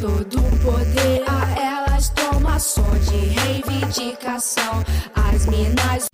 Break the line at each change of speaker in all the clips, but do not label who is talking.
todo poder a elas toma som de reivindicação. As minas.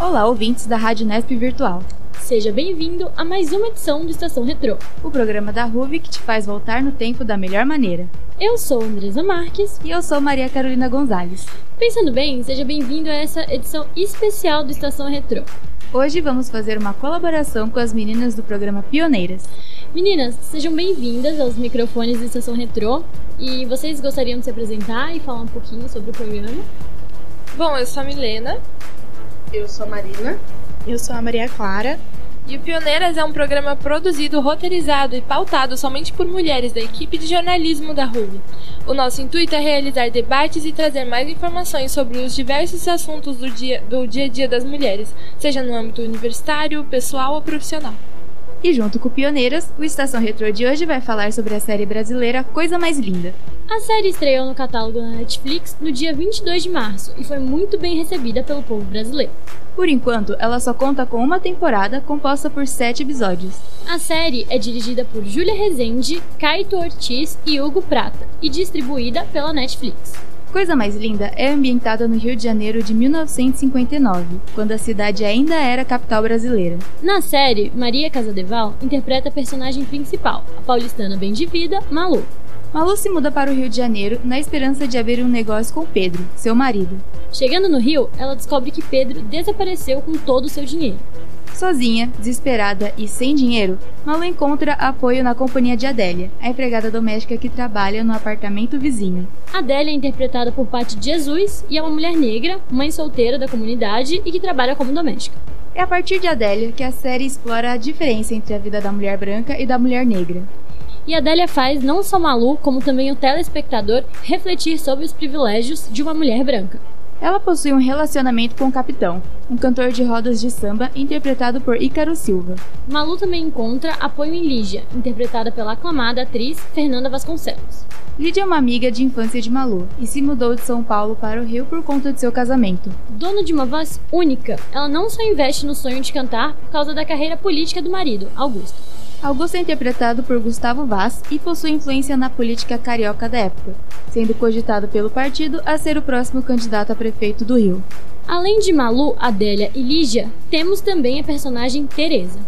Olá, ouvintes da Rádio Nesp Virtual.
Seja bem-vindo a mais uma edição do Estação Retrô,
o programa da RUV que te faz voltar no tempo da melhor maneira.
Eu sou Andresa Marques
e eu sou Maria Carolina Gonzalez.
Pensando bem, seja bem-vindo a essa edição especial do Estação Retrô.
Hoje vamos fazer uma colaboração com as meninas do programa Pioneiras.
Meninas, sejam bem-vindas aos microfones da Estação Retrô. E vocês gostariam de se apresentar e falar um pouquinho sobre o programa?
Bom, eu sou a Milena.
Eu sou a Marina.
Eu sou a Maria Clara.
E o Pioneiras é um programa produzido, roteirizado e pautado somente por mulheres da equipe de jornalismo da RUV. O nosso intuito é realizar debates e trazer mais informações sobre os diversos assuntos do dia, do dia a dia das mulheres, seja no âmbito universitário, pessoal ou profissional.
E junto com Pioneiras, o Estação Retro de hoje vai falar sobre a série brasileira Coisa Mais Linda.
A série estreou no catálogo da Netflix no dia 22 de março e foi muito bem recebida pelo povo brasileiro.
Por enquanto, ela só conta com uma temporada composta por sete episódios.
A série é dirigida por Júlia Rezende, Caito Ortiz e Hugo Prata e distribuída pela Netflix.
Coisa Mais Linda é ambientada no Rio de Janeiro de 1959, quando a cidade ainda era capital brasileira.
Na série, Maria Casadeval interpreta a personagem principal, a paulistana bem de vida, Malu.
Malu se muda para o Rio de Janeiro na esperança de abrir um negócio com Pedro, seu marido.
Chegando no Rio, ela descobre que Pedro desapareceu com todo o seu dinheiro.
Sozinha, desesperada e sem dinheiro, Malu encontra apoio na companhia de Adélia, a empregada doméstica que trabalha no apartamento vizinho.
Adélia é interpretada por Paty Jesus e é uma mulher negra, mãe solteira da comunidade e que trabalha como doméstica.
É a partir de Adélia que a série explora a diferença entre a vida da mulher branca e da mulher negra.
E Adélia faz não só Malu, como também o telespectador refletir sobre os privilégios de uma mulher branca.
Ela possui um relacionamento com o Capitão, um cantor de rodas de samba interpretado por Ícaro Silva.
Malu também encontra apoio em Lígia, interpretada pela aclamada atriz Fernanda Vasconcelos.
Lídia é uma amiga de infância de Malu e se mudou de São Paulo para o Rio por conta de seu casamento.
Dona de uma voz única, ela não só investe no sonho de cantar por causa da carreira política do marido, Augusto.
Augusto é interpretado por Gustavo Vaz e possui influência na política carioca da época, sendo cogitado pelo partido a ser o próximo candidato a prefeito do Rio.
Além de Malu, Adélia e Lígia, temos também a personagem Teresa.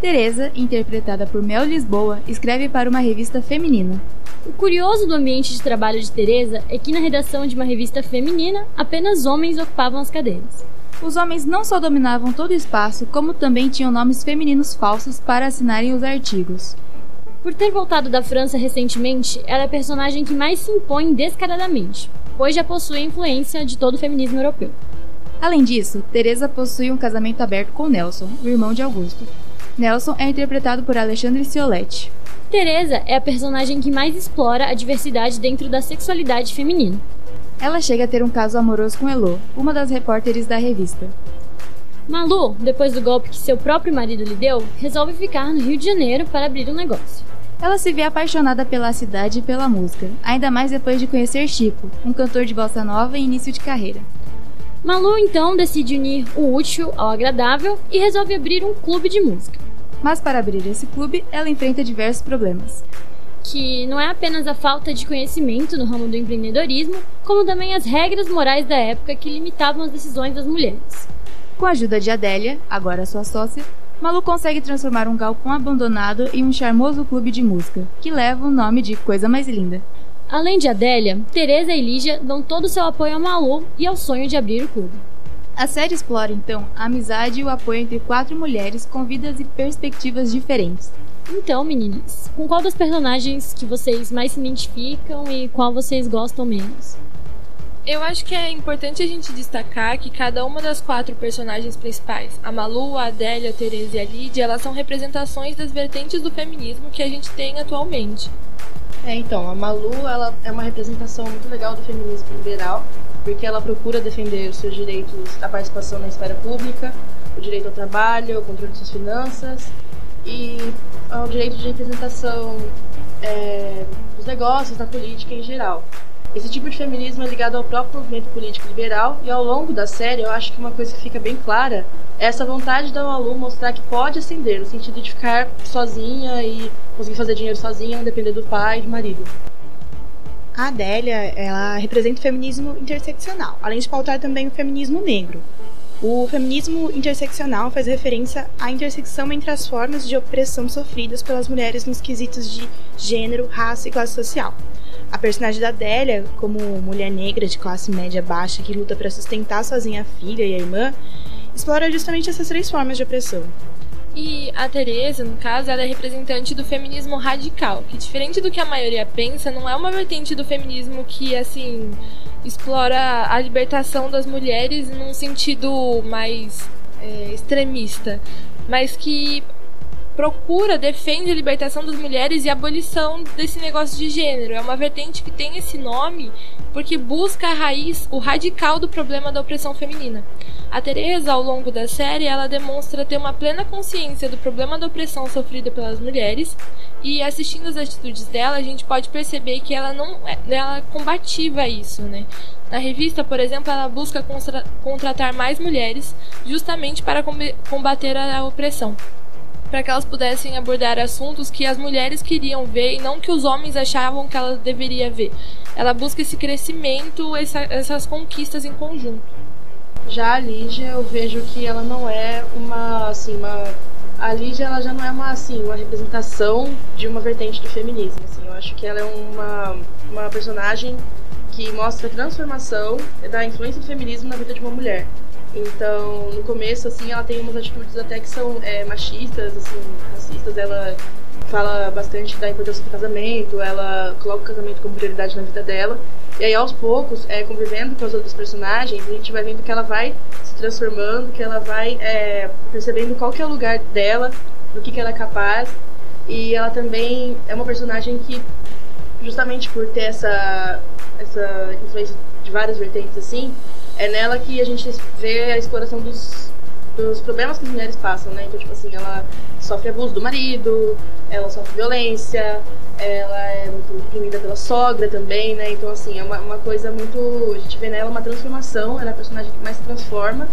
Teresa, interpretada por Mel Lisboa, escreve para uma revista feminina.
O curioso do ambiente de trabalho de Teresa é que na redação de uma revista feminina, apenas homens ocupavam as cadeiras.
Os homens não só dominavam todo o espaço, como também tinham nomes femininos falsos para assinarem os artigos.
Por ter voltado da França recentemente, ela é a personagem que mais se impõe descaradamente, pois já possui a influência de todo o feminismo europeu.
Além disso, Teresa possui um casamento aberto com Nelson, o irmão de Augusto. Nelson é interpretado por Alexandre Cioletti.
Teresa é a personagem que mais explora a diversidade dentro da sexualidade feminina.
Ela chega a ter um caso amoroso com Elo, uma das repórteres da revista.
Malu, depois do golpe que seu próprio marido lhe deu, resolve ficar no Rio de Janeiro para abrir um negócio.
Ela se vê apaixonada pela cidade e pela música, ainda mais depois de conhecer Chico, um cantor de bossa nova em início de carreira.
Malu então decide unir o útil ao agradável e resolve abrir um clube de música.
Mas para abrir esse clube, ela enfrenta diversos problemas
que não é apenas a falta de conhecimento no ramo do empreendedorismo, como também as regras morais da época que limitavam as decisões das mulheres.
Com a ajuda de Adélia, agora sua sócia, Malu consegue transformar um galpão abandonado em um charmoso clube de música, que leva o nome de Coisa Mais Linda.
Além de Adélia, Teresa e Lígia dão todo o seu apoio a Malu e ao sonho de abrir o clube.
A série explora então a amizade e o apoio entre quatro mulheres com vidas e perspectivas diferentes,
então, meninas, com qual das personagens que vocês mais se identificam e qual vocês gostam menos?
Eu acho que é importante a gente destacar que cada uma das quatro personagens principais, a Malu, a Adélia, a Teresa e a Lídia, elas são representações das vertentes do feminismo que a gente tem atualmente.
É, então, a Malu ela é uma representação muito legal do feminismo liberal, porque ela procura defender os seus direitos à participação na esfera pública, o direito ao trabalho, o controle de suas finanças e ao direito de representação é, dos negócios, da política em geral. Esse tipo de feminismo é ligado ao próprio movimento político liberal e ao longo da série eu acho que uma coisa que fica bem clara é essa vontade da Malu mostrar que pode ascender, no sentido de ficar sozinha e conseguir fazer dinheiro sozinha, não depender do pai e do marido.
A Adélia, ela representa o feminismo interseccional, além de pautar também o feminismo negro. O feminismo interseccional faz referência à intersecção entre as formas de opressão sofridas pelas mulheres nos quesitos de gênero, raça e classe social. A personagem da Adélia, como mulher negra de classe média baixa que luta para sustentar sozinha a filha e a irmã, explora justamente essas três formas de opressão.
E a Teresa, no caso, ela é representante do feminismo radical, que diferente do que a maioria pensa, não é uma vertente do feminismo que assim explora a libertação das mulheres num sentido mais é, extremista, mas que procura, defende a libertação das mulheres e a abolição desse negócio de gênero. É uma vertente que tem esse nome porque busca a raiz, o radical do problema da opressão feminina. A Teresa, ao longo da série, ela demonstra ter uma plena consciência do problema da opressão sofrida pelas mulheres e assistindo as atitudes dela, a gente pode perceber que ela não é, ela combativa isso, né? Na revista, por exemplo, ela busca contratar mais mulheres justamente para combater a opressão para que elas pudessem abordar assuntos que as mulheres queriam ver e não que os homens achavam que ela deveria ver. Ela busca esse crescimento, essa, essas conquistas em conjunto.
Já a Lígia, eu vejo que ela não é uma, assim, uma... A Lígia, ela já não é uma, assim, uma representação de uma vertente do feminismo, assim. Eu acho que ela é uma, uma personagem que mostra a transformação da influência do feminismo na vida de uma mulher. Então, no começo, assim, ela tem umas atitudes até que são é, machistas, assim, racistas. Ela fala bastante da importância do casamento, ela coloca o casamento como prioridade na vida dela. E aí, aos poucos, é, convivendo com as outras personagens, a gente vai vendo que ela vai se transformando, que ela vai é, percebendo qual que é o lugar dela, do que, que ela é capaz. E ela também é uma personagem que, justamente por ter essa, essa influência de várias vertentes, assim, é nela que a gente vê a exploração dos, dos problemas que as mulheres passam, né? Então, tipo assim, ela sofre abuso do marido, ela sofre violência, ela é muito reprimida pela sogra também, né? Então, assim, é uma, uma coisa muito. A gente vê nela uma transformação, ela é a personagem que mais se transforma.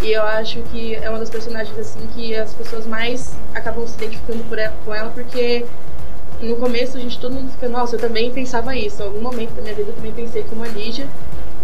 E eu acho que é uma das personagens, assim, que as pessoas mais acabam se identificando por ela, com ela, porque no começo a gente todo mundo fica, nossa, eu também pensava isso. Em algum momento da minha vida eu também pensei como a Lígia.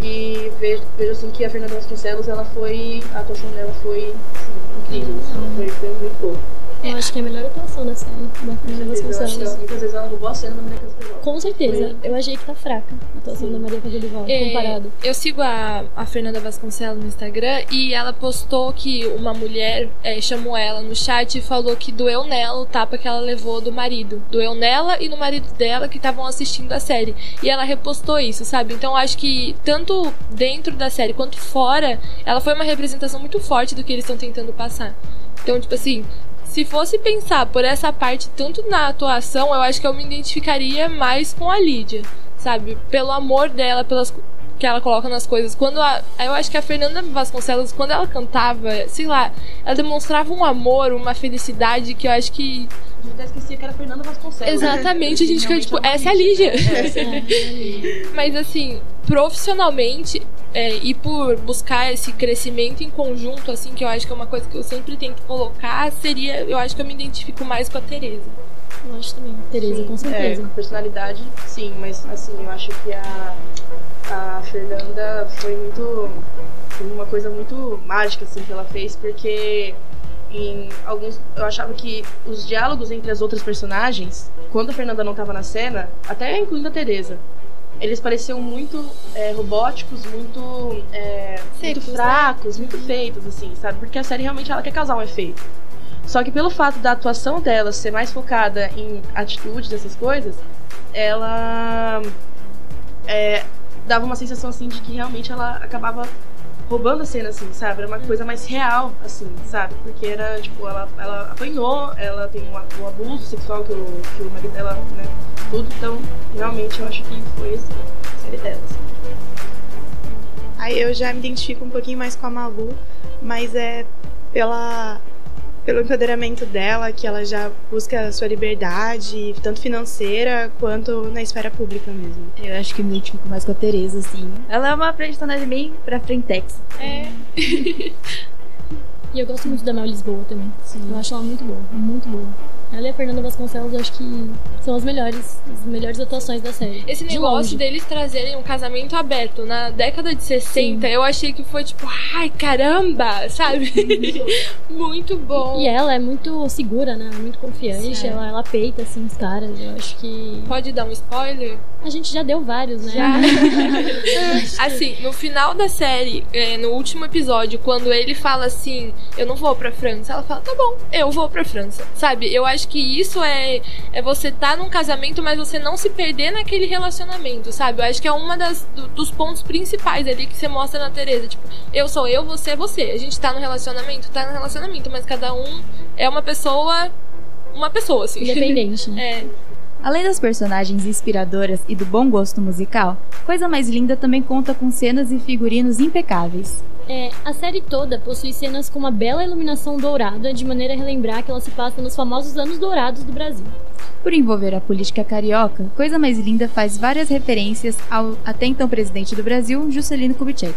E vejo, vejo assim que a Fernanda Vasconcelos, ela foi. A atuação dela foi assim, incrível, assim, foi, foi muito boa.
Eu acho que é a melhor atuação da série, da Fernanda Vasconcelos.
Muitas vezes ela roubou a cena da Maria Casa de Volta.
Com certeza. Eu achei que tá fraca a atuação da Maria Casa
É,
comparado.
Eu sigo a, a Fernanda Vasconcelos no Instagram e ela postou que uma mulher é, chamou ela no chat e falou que doeu nela o tapa que ela levou do marido. Doeu nela e no marido dela que estavam assistindo a série. E ela repostou isso, sabe? Então eu acho que tanto dentro da série quanto fora, ela foi uma representação muito forte do que eles estão tentando passar. Então, tipo assim, se fosse pensar por essa parte, tanto na atuação, eu acho que eu me identificaria mais com a Lídia, sabe? Pelo amor dela, pelas que ela coloca nas coisas. Quando a, eu acho que a Fernanda Vasconcelos, quando ela cantava, sei lá, ela demonstrava um amor, uma felicidade que eu acho que
A gente até esquecia que era a Fernanda Vasconcelos. né?
exatamente a gente fica
Realmente
tipo,
uma
essa é a Lídia.
né?
Mas assim, profissionalmente, é, e por buscar esse crescimento em conjunto, assim, que eu acho que é uma coisa que eu sempre tento colocar, seria, eu acho que eu me identifico mais com a Tereza.
Eu acho também. Tereza,
Sim,
com
É,
certeza.
com personalidade, sim, mas assim, eu acho que a, a Fernanda foi muito. Foi uma coisa muito mágica, assim, que ela fez, porque em alguns. Eu achava que os diálogos entre as outras personagens, quando a Fernanda não estava na cena, até incluindo a Tereza, eles pareciam muito é, robóticos, muito, é, muito
né?
fracos, muito feitos, assim, sabe? Porque a série realmente ela quer causar um efeito. Só que pelo fato da atuação dela ser mais focada em atitudes, essas coisas, ela é, dava uma sensação assim de que realmente ela acabava roubando a cena, assim, sabe? Era uma coisa mais real, assim, sabe? Porque era, tipo, ela, ela apanhou, ela tem um, um abuso sexual que o, que o marido dela, né, tudo, então realmente eu acho que foi assim, a série dela. assim.
Aí eu já me identifico um pouquinho mais com a Malu, mas é pela pelo empoderamento dela, que ela já busca a sua liberdade, tanto financeira quanto na esfera pública mesmo.
Eu acho que me identifico mais com a Tereza, assim. Ela é uma personagem bem pra frentex.
É.
E eu gosto muito da Mel Lisboa também. Eu acho ela muito boa, muito boa. Ela e a Fernanda Vasconcelos, eu acho que são as melhores, as melhores atuações da série.
Esse
De
negócio
longe.
deles trazerem um casamento aberto na década de 60, eu achei que foi tipo, ai caramba, sabe? Muito bom.
E ela é muito segura, né? Muito confiante.
Sim.
Ela, ela peita, assim, os caras. Eu acho que.
Pode dar um spoiler?
A gente já deu vários, né?
Assim, no final da série, é, no último episódio, quando ele fala assim, eu não vou pra França, ela fala, tá bom, eu vou pra França. Sabe? Eu acho que isso é, é você tá num casamento, mas você não se perder naquele relacionamento, sabe? Eu acho que é uma das, do- dos pontos principais ali que você mostra na Tereza. Tipo, eu sou eu, você é você. A gente tá no relacionamento, tá no relacionamento, mas cada um é uma pessoa. Uma pessoa, assim.
Independente, né?
É,
Além das personagens inspiradoras e do bom gosto musical, Coisa Mais Linda também conta com cenas e figurinos impecáveis.
É, a série toda possui cenas com uma bela iluminação dourada, de maneira a relembrar que ela se passa nos famosos anos dourados do Brasil.
Por envolver a política carioca, Coisa Mais Linda faz várias referências ao até então presidente do Brasil, Juscelino Kubitschek.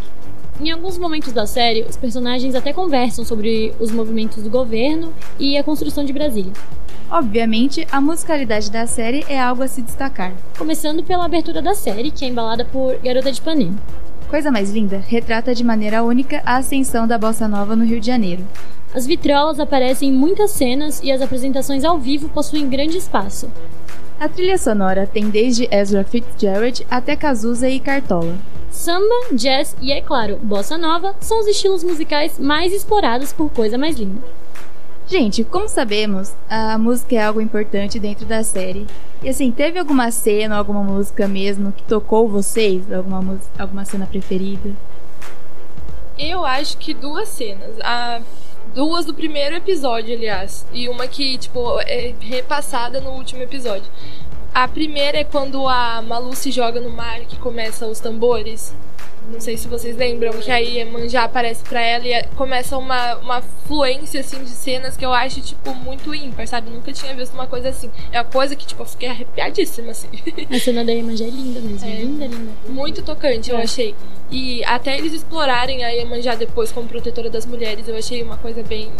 Em alguns momentos da série, os personagens até conversam sobre os movimentos do governo e a construção de Brasília.
Obviamente, a musicalidade da série é algo a se destacar.
Começando pela abertura da série, que é embalada por Garota de Ipanema.
Coisa Mais Linda retrata de maneira única a ascensão da bossa nova no Rio de Janeiro.
As vitrolas aparecem em muitas cenas e as apresentações ao vivo possuem grande espaço.
A trilha sonora tem desde Ezra Fitzgerald até Cazuza e Cartola.
Samba, jazz e, é claro, bossa nova são os estilos musicais mais explorados por Coisa Mais Linda.
Gente, como sabemos, a música é algo importante dentro da série. E assim, teve alguma cena, alguma música mesmo que tocou vocês? Alguma, alguma cena preferida?
Eu acho que duas cenas. A duas do primeiro episódio, aliás, e uma que tipo é repassada no último episódio. A primeira é quando a Malu se joga no mar que começa os tambores. Não sei se vocês lembram que aí a Manjá aparece pra ela e é- começa uma, uma fluência assim de cenas que eu acho tipo muito ímpar, sabe? Nunca tinha visto uma coisa assim. É uma coisa que tipo eu fiquei arrepiadíssima assim.
A cena da Iemanjá é linda mesmo.
É.
Linda, linda.
Muito tocante, eu
É.
achei. E até eles explorarem a Iemanjá depois como protetora das mulheres, eu achei uma coisa bem,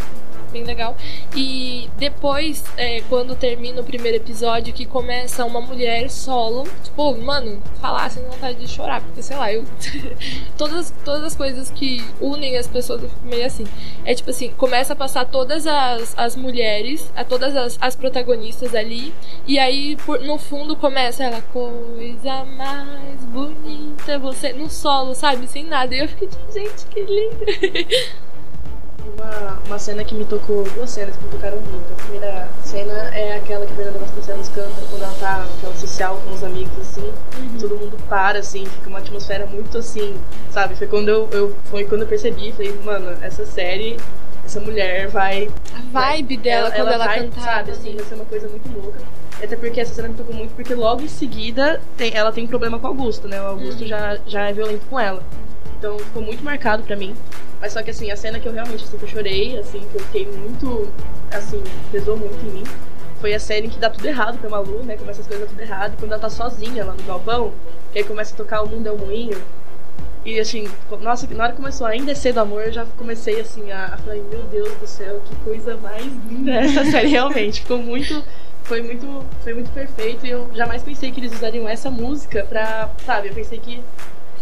bem legal. E depois, é, quando termina o primeiro episódio, que começa uma mulher solo, tipo, mano, falar dá vontade de chorar, porque sei lá, eu. todas, todas as coisas que unem as pessoas, eu fico meio assim. É tipo assim, começa a passar todas as, as mulheres, a todas as, as protagonistas ali, e aí por- no fundo começa ela, coisa mais bonita, você no solo, sabe? Sem nada. E eu fiquei tipo, gente, que lindo.
Uma, uma cena que me tocou, duas cenas que me tocaram muito. A primeira cena é aquela que a Fernanda Vasconcelos canta quando ela tá naquela social com os amigos, assim. Todo mundo para, assim, fica uma atmosfera muito assim, sabe? Foi quando eu, eu, foi quando eu percebi, falei, mano, essa série, essa mulher vai.
A vibe dela quando ela,
vai,
cantava.
Sabe, assim, vai ser uma coisa muito louca. Até porque essa cena me tocou muito, porque logo em seguida tem- ela tem problema com o Augusto, né? O Augusto já, já é violento com ela. Então ficou muito marcado pra mim. Mas só que assim, a cena que eu realmente assim, que eu chorei, assim, que eu fiquei muito. Assim, pesou muito em mim. Foi a cena em que dá tudo errado pra Malu, né? Começa as coisas tudo errado. Quando ela tá sozinha lá no galpão, que aí começa a tocar O Mundo é um Moinho. E assim, nossa, na hora que começou a Ainda é Cedo Amor, eu já comecei assim a, a falar, meu Deus do céu, que coisa mais linda é essa série realmente. Ficou muito. Foi muito, foi muito perfeito e eu jamais pensei que eles usariam essa música pra. Sabe, eu pensei que.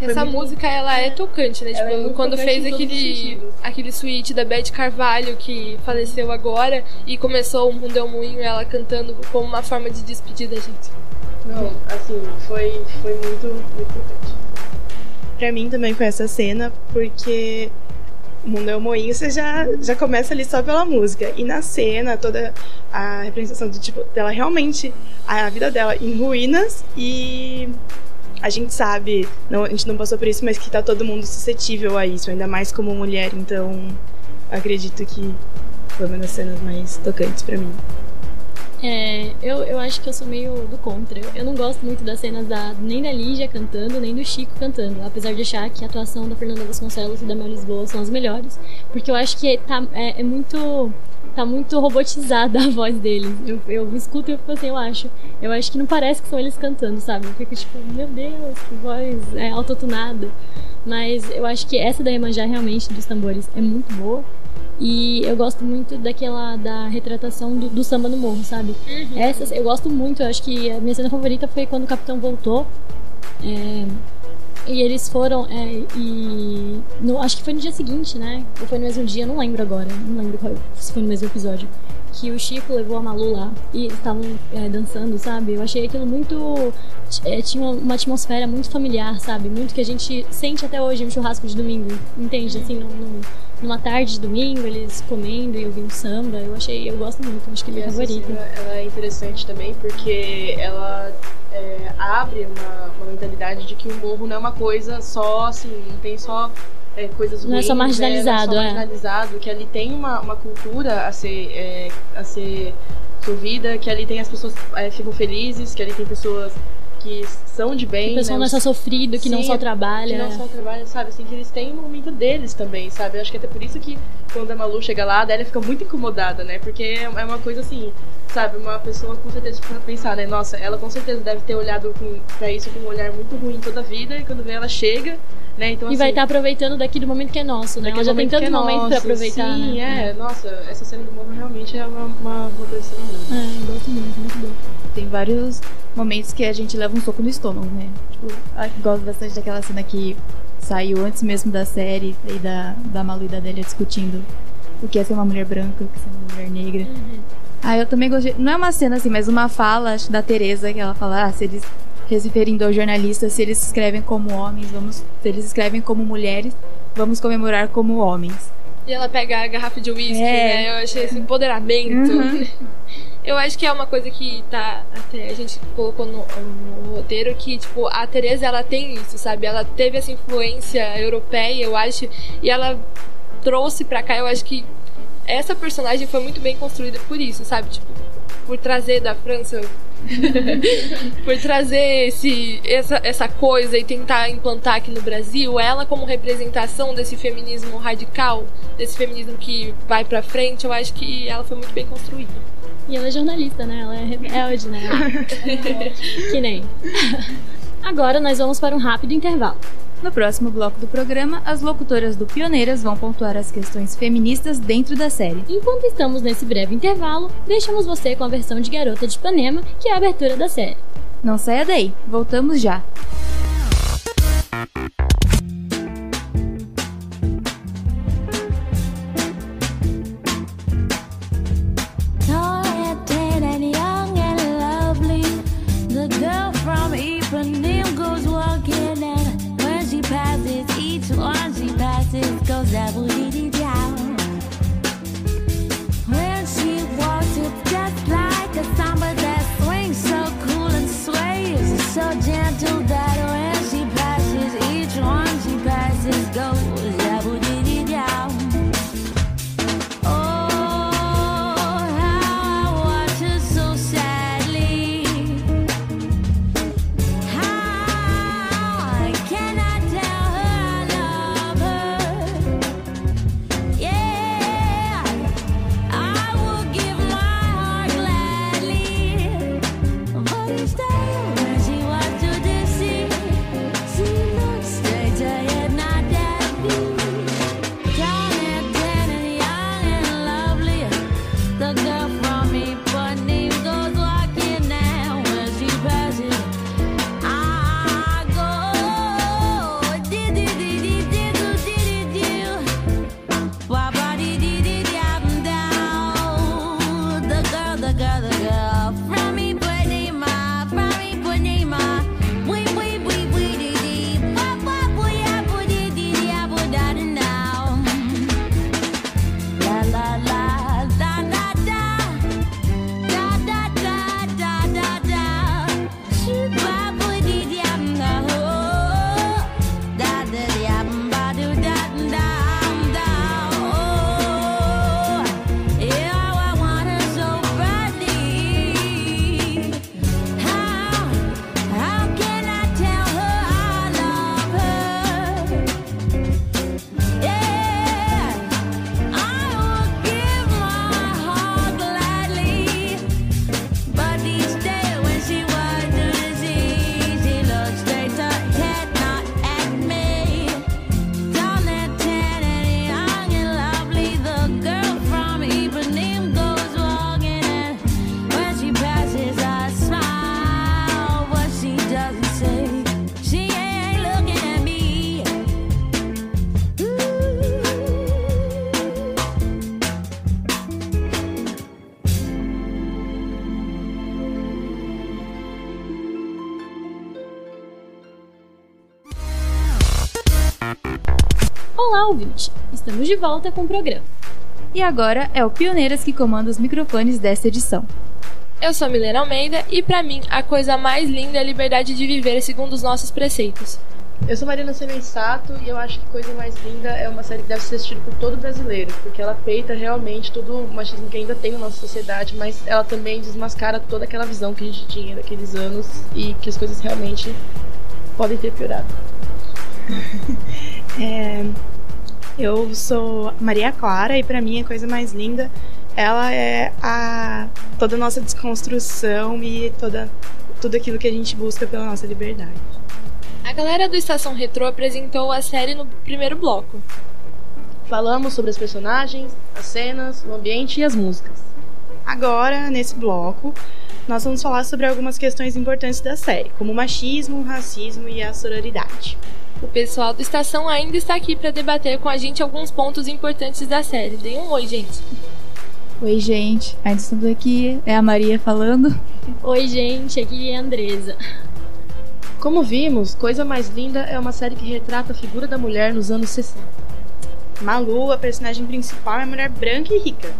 Essa
muito-
música, ela é tocante, né?
Ela
Tipo,
é
quando fez aquele, aquele suíte da Beth Carvalho, que faleceu agora, e começou o Mundo um Moinho, ela cantando como uma forma de despedida, gente.
Não, assim, foi, foi muito, muito tocante.
Pra mim também foi essa cena, porque o Mundo é Moinho, você já, já começa ali só pela música. E na cena, toda a representação do tipo, dela realmente, a vida dela em ruínas e a gente sabe, não, a gente não passou por isso, mas que tá todo mundo suscetível a isso, ainda mais como mulher, então acredito que foi uma das cenas mais tocantes pra mim.
É, eu, eu acho que eu sou meio do contra. Eu, eu não gosto muito das cenas da, nem da Lígia cantando, nem do Chico cantando. Apesar de achar que a atuação da Fernanda Vasconcelos e da Mel Lisboa são as melhores. Porque eu acho que tá, é, é muito tá muito robotizada a voz deles. Eu, eu escuto e eu fico assim, eu acho. Eu acho que não parece que são eles cantando, sabe? Eu fico tipo, meu Deus, que voz é autotunada. Mas eu acho que essa da Iemanjá realmente dos tambores é muito boa. E eu gosto muito daquela da retratação do, do samba no morro, sabe?
Uhum.
Essas eu gosto muito, eu acho que a minha cena favorita foi quando o capitão voltou. É, e eles foram, é, e. No, acho que foi no dia seguinte, né? Ou foi no mesmo dia, não lembro agora. Não lembro qual, se foi no mesmo episódio. Que o Chico levou a Malu lá e eles estavam é, dançando, sabe? Eu achei aquilo muito. é, tinha uma, atmosfera muito familiar, sabe? Muito que a gente sente até hoje no churrasco de domingo, entende? Assim, numa tarde de domingo, eles comendo e ouvindo samba. Eu achei, eu gosto muito, acho que é minha favorita.
cena, ela é interessante também porque ela é, abre uma, uma mentalidade de que o morro não é uma coisa só assim, não tem só é, coisas
Não é
ruins,
só
né?
marginalizado,
não é.
é.
Só marginalizado, que ali tem uma, uma cultura a ser, é, a ser sorvida, que ali tem as pessoas é, ficam felizes, que ali tem pessoas que são de bem,
Que o pessoal
né?
não é só sofrido, que não
Sim,
só trabalha.
que não só trabalham, sabe? Assim, que eles têm um momento deles também, sabe? Eu acho que até por isso que quando a Malu chega lá, a Adélia fica muito incomodada, né? Porque é é uma coisa assim, sabe? Uma pessoa com certeza pra pensar, né? Nossa, ela com certeza deve ter olhado com, pra isso com um olhar muito ruim toda a vida, e quando vê ela chega, né? Então,
E vai
assim,
estar aproveitando daqui do momento que é nosso, né? Ela já tem
momento
tantos
é
momentos pra
nosso,
aproveitar,
Sim,
né?
é. Nossa, essa cena do morro realmente é uma, uma, uma coisa assim, né?
É, gosto muito, muito bom.
Tem vários momentos que a gente leva um soco no estômago, né? Tipo, gosto bastante daquela cena que saiu antes mesmo da série e da, da Malu e da Adélia discutindo o que é ser uma mulher branca, o que é ser uma mulher negra. Ah, eu também gostei. Não é uma cena assim, mas uma fala acho, da Teresa que ela fala: ah, se eles referindo aos jornalistas, se eles escrevem como homens, vamos. Se eles escrevem como mulheres, vamos comemorar como homens.
E ela pega a garrafa de uísque,
É.
né? Eu achei esse empoderamento.
Uhum.
Eu acho que é uma coisa que tá até a gente colocou no, no roteiro que tipo a Teresa ela tem isso, sabe? Ela teve essa influência europeia, eu acho, e ela trouxe pra cá. Eu acho que essa personagem foi muito bem construída por isso, sabe? Tipo, por trazer da França por trazer esse, essa, essa coisa e tentar implantar aqui no Brasil, ela como representação desse feminismo radical, desse feminismo que vai pra frente, eu acho que ela foi muito bem construída.
E ela é jornalista, né? Ela é rebelde, né? que nem. Agora nós vamos para um rápido intervalo.
No próximo bloco do programa, as locutoras do Pioneiras vão pontuar as questões feministas dentro da série.
Enquanto estamos nesse breve intervalo, deixamos você com a versão de Garota de Ipanema, que é a abertura da série.
Não saia daí, voltamos já.
I
believe. Ouvinte! Estamos de volta com o programa.
E agora é o Pioneiras que comanda os microfones desta edição.
Eu sou Milena Almeida e pra mim a coisa mais linda é a liberdade de viver segundo os nossos preceitos.
Eu sou Marina Semensato e eu acho que Coisa Mais Linda é uma série que deve ser assistida por todo brasileiro, porque ela peita realmente todo o machismo que ainda tem na nossa sociedade, mas ela também desmascara toda aquela visão que a gente tinha daqueles anos e que as coisas realmente podem ter piorado.
É, eu sou Maria Clara e pra mim a coisa mais linda ela é a toda a nossa desconstrução e toda tudo aquilo que a gente busca pela nossa liberdade.
A galera do Estação Retrô apresentou a série no primeiro bloco.
Falamos sobre os personagens, as cenas, o ambiente e as músicas.
Agora, nesse bloco, nós vamos falar sobre algumas questões importantes da série, como o machismo, o racismo e a sororidade.
O pessoal do Estação ainda está aqui para debater com a gente alguns pontos importantes da série. Deem um oi, gente.
Oi, gente. Ainda estamos aqui. É a Maria falando.
Oi, gente, aqui é a Andresa.
Como vimos, Coisa Mais Linda é uma série que retrata a figura da mulher nos anos 60.
Malu, a personagem principal, é mulher branca e rica,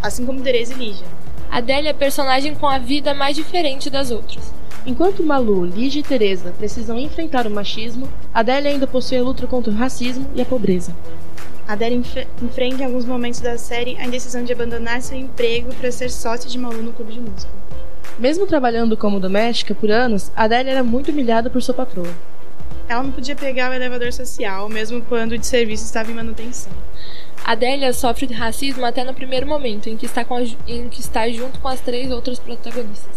assim como Teresa e Lígia.
Adélia é a personagem com a vida mais diferente das outras.
Enquanto Malu, Lígia e Teresa precisam enfrentar o machismo, Adélia ainda possui a luta contra o racismo e a pobreza.
Adélia enf enfrenta em alguns momentos da série a indecisão de abandonar seu emprego para ser sócia de Malu no clube de música.
Mesmo trabalhando como doméstica por anos, Adélia era muito humilhada por sua patroa.
Ela não podia pegar o elevador social, mesmo quando o de serviço estava em manutenção.
Adélia sofre de racismo até no primeiro momento, em que está, com a, em que está junto com as três outras protagonistas.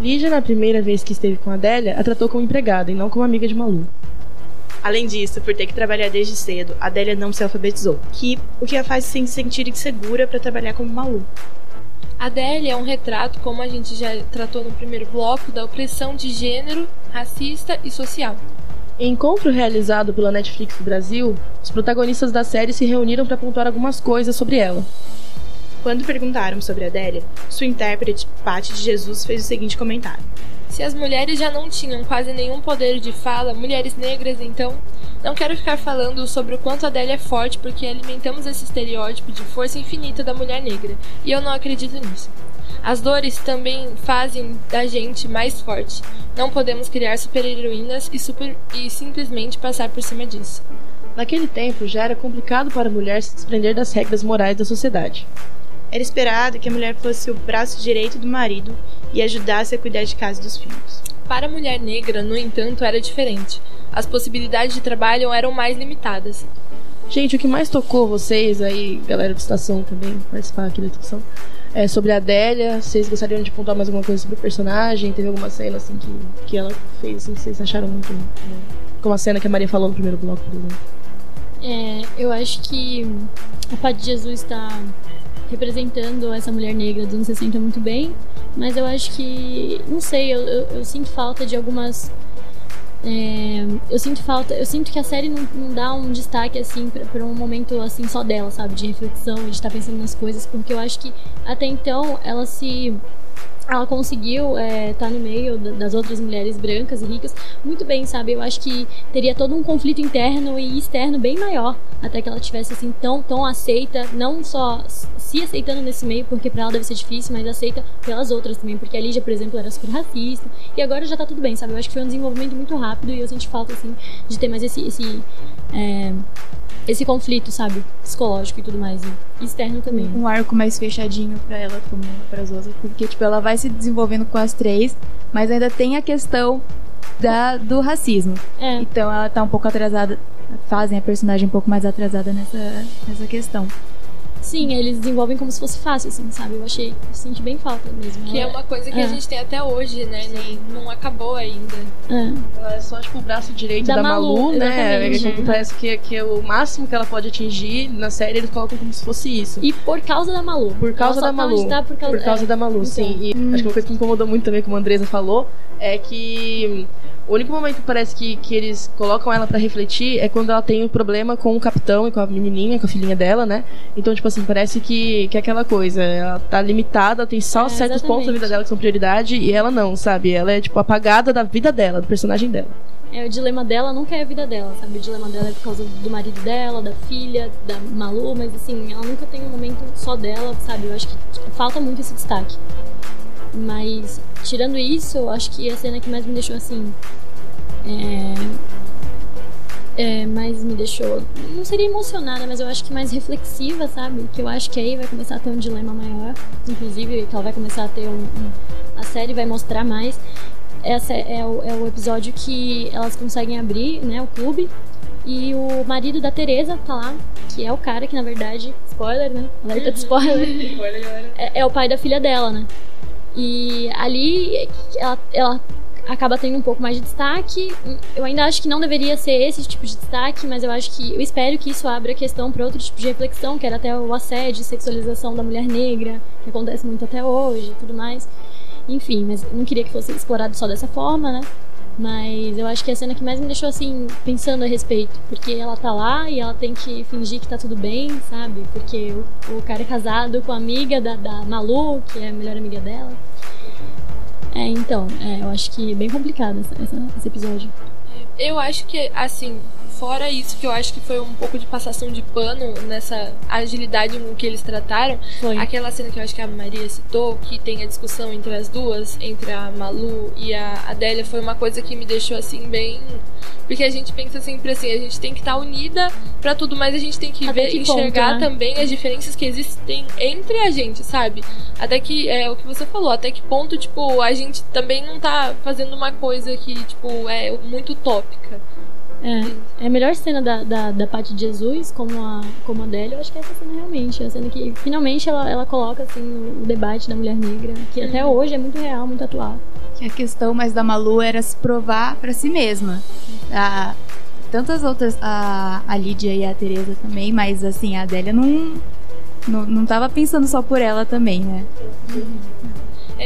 Lígia, na primeira vez que esteve com Adélia, a tratou como empregada e não como amiga de Malu.
Além disso, por ter que trabalhar desde cedo, Adélia não se alfabetizou, que, o que a faz se sentir insegura para trabalhar como Malu.
Adélia é um retrato, como a gente já tratou no primeiro bloco, da opressão de gênero, racista e social.
Em encontro realizado pela Netflix do Brasil, os protagonistas da série se reuniram para pontuar algumas coisas sobre ela.
Quando perguntaram sobre Adélia, sua intérprete, Paty de Jesus, fez o seguinte comentário.
Se as mulheres já não tinham quase nenhum poder de fala, mulheres negras então, não quero ficar falando sobre o quanto Adélia é forte porque alimentamos esse estereótipo de força infinita da mulher negra, e eu não acredito nisso. As dores também fazem da gente mais forte. Não podemos criar super-heroínas e, super... e simplesmente passar por cima disso.
Naquele tempo já era complicado para a mulher se desprender das regras morais da sociedade.
Era esperado que a mulher fosse o braço direito do marido e ajudasse a cuidar de casa e dos filhos.
Para a mulher negra, no entanto, era diferente. As possibilidades de trabalho eram mais limitadas.
Gente, o que mais tocou vocês aí, galera do Estação também, participar aqui da discussão, é sobre a Adélia. Vocês gostariam de pontuar mais alguma coisa sobre o personagem? Teve alguma cena assim que, que ela fez assim, que vocês acharam muito. Né? Como a cena que a Maria falou no primeiro bloco, por exemplo.
É, eu acho que a Pai de Jesus está representando essa mulher negra dos anos 60 muito bem, mas eu acho que, não sei, eu, eu, eu sinto falta de algumas. É, eu sinto falta, eu sinto que a série não, não dá um destaque assim para um momento assim só dela, sabe, de reflexão de estar pensando nas coisas, porque eu acho que até então ela se ela conseguiu estar é, tá no meio das outras mulheres brancas e ricas muito bem, sabe? Eu acho que teria todo um conflito interno e externo bem maior até que ela tivesse assim tão tão aceita, não só se aceitando nesse meio, porque para ela deve ser difícil, mas aceita pelas outras também, porque a Lígia, por exemplo, era super racista e agora já tá tudo bem, sabe? Eu acho que foi um desenvolvimento muito rápido e eu senti falta assim de ter mais esse esse é, esse conflito, sabe? Psicológico e tudo mais. E externo também.
Um arco mais fechadinho pra ela como para as outras. Porque, tipo, ela vai se desenvolvendo com as três, mas ainda tem a questão da, do racismo.
É.
Então ela tá um pouco atrasada. Fazem a personagem um pouco mais atrasada nessa, nessa questão.
Sim, eles desenvolvem como se fosse fácil, assim, sabe? Eu achei, eu senti bem falta mesmo.
Que é uma coisa que
É.
a gente tem até hoje, né? Não, não acabou ainda.
É.
Ela é só tipo o braço direito
Da
da,
Malu,
Malu, né?
exatamente,
É, que
é.
Parece que, que é o máximo que ela pode atingir na série, eles colocam como se fosse isso.
E por causa da Malu.
Por causa da
tá
Malu.
tá por causa,
Por causa
é.
da Malu,
Então.
sim. E acho que uma coisa que me incomodou muito também, como a Andresa falou, é que o único momento que parece que, que eles colocam ela pra refletir é quando ela tem um problema com o capitão e com a menininha, com a filhinha dela, né? Então, tipo assim, parece que, que é aquela coisa, ela tá limitada, tem só
É,
certos
exatamente.
pontos da vida dela que são prioridade e ela não, sabe? Ela é, tipo, apagada da vida dela, do personagem dela.
é, o dilema dela nunca é a vida dela, sabe? O dilema dela é por causa do marido dela, da filha, da Malu, mas assim, ela nunca tem um momento só dela, sabe? Eu acho que tipo, falta muito esse destaque. Mas, tirando isso, eu acho que a cena que mais me deixou assim. É, é, mais me deixou. Não seria emocionada, mas eu acho que mais reflexiva, sabe? Que eu acho que aí vai começar a ter um dilema maior. Inclusive, que ela vai começar a ter um. um a série vai mostrar mais. Essa é o, é o episódio que elas conseguem abrir, né? O clube. E o marido da Teresa tá lá, que é o cara que, na verdade, spoiler, né? Alerta de spoiler. é, é o pai da filha dela, né? E ali ela, ela acaba tendo um pouco mais de destaque. Eu ainda acho que não deveria ser esse tipo de destaque, mas eu acho que eu espero que isso abra questão para outro tipo de reflexão, que era até o assédio, sexualização da mulher negra, que acontece muito até hoje e tudo mais. Enfim, mas não queria que fosse explorado só dessa forma, né? Mas eu acho que é a cena que mais me deixou assim, pensando a respeito. Porque ela tá lá e ela tem que fingir que tá tudo bem, sabe? Porque o, o cara é casado com a amiga da, da Malu, que é a melhor amiga dela. É, então, é, eu acho que é bem complicado essa, essa, esse episódio.
Eu acho que, assim, fora isso, que eu acho que foi um pouco de passação de pano nessa agilidade no que eles trataram,
Foi.
aquela cena que eu acho que a Maria citou, que tem a discussão entre as duas, entre a Malu e a Adélia, foi uma coisa que me deixou assim bem. Porque a gente pensa sempre assim, a gente tem que estar unida pra tudo, mas a gente tem que
Até
ver,
que ponto,
enxergar
né?
também as diferenças que existem entre a gente, sabe? Até que é o que você falou, até que ponto, tipo, a gente também não tá fazendo uma coisa que, tipo, é muito utópica.
É, é a melhor cena da, da, da parte de Jesus como a, como a Adélia, eu acho que é essa cena realmente. A cena que finalmente ela, ela coloca assim o, debate da mulher negra, que até hoje é muito real, muito atual.
Que a questão mais da Malu era se provar pra si mesma. A, tantas outras, a, a Lídia e a Teresa também, mas assim, a Adélia não, não, não tava pensando só por ela também, né?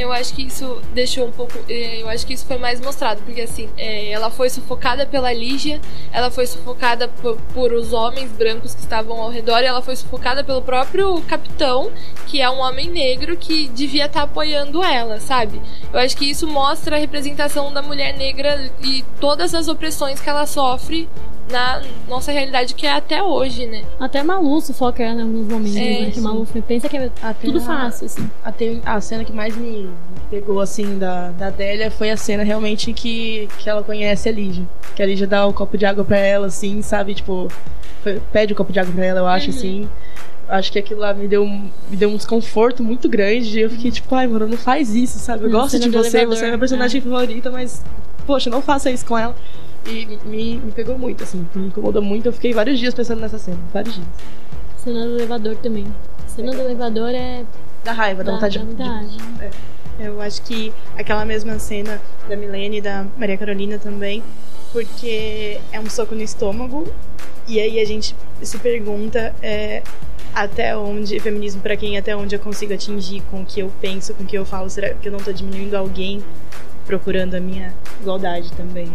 Eu acho que isso deixou um pouco. eh, Eu acho que isso foi mais mostrado, porque assim, eh, ela foi sufocada pela Lígia, ela foi sufocada por, por os homens brancos que estavam ao redor, e ela foi sufocada pelo próprio capitão, que é um homem negro que devia estar apoiando ela, sabe? Eu acho que isso mostra a representação da mulher negra e todas as opressões que ela sofre na nossa realidade, que é até hoje, né?
Até a Malu sufoca ela em alguns momentos,
É,
né? Que
sim.
a Malu pensa que é
Até
tudo
a-
fácil, assim.
Até a cena que mais me pegou, assim, da, da Adélia foi a cena realmente que, que ela conhece a Lígia. Que a Lígia dá o copo de água pra ela, assim, sabe? Tipo, foi- pede o copo de água pra ela, eu acho, assim. Acho que aquilo lá me deu, um, me deu um desconforto muito grande. E eu fiquei tipo, ai, mano, não faz isso, sabe? Eu
Hum,
gosto
cena
de você,
elevador,
você é minha personagem favorita, mas, poxa, não faça isso com ela. E me, me pegou muito, assim, me incomodou muito. Eu fiquei vários dias pensando nessa cena, vários dias.
Cena do elevador também. Cena do elevador é.
Da raiva, da
dá,
vontade
dá
de.
raiva.
Eu acho que aquela mesma cena da Milene e da Maria Carolina também, porque é um soco no estômago, e aí a gente se pergunta é, até onde, feminismo pra quem, até onde eu consigo atingir com o que eu penso, com o que eu falo, será que eu não tô diminuindo alguém procurando a minha igualdade também?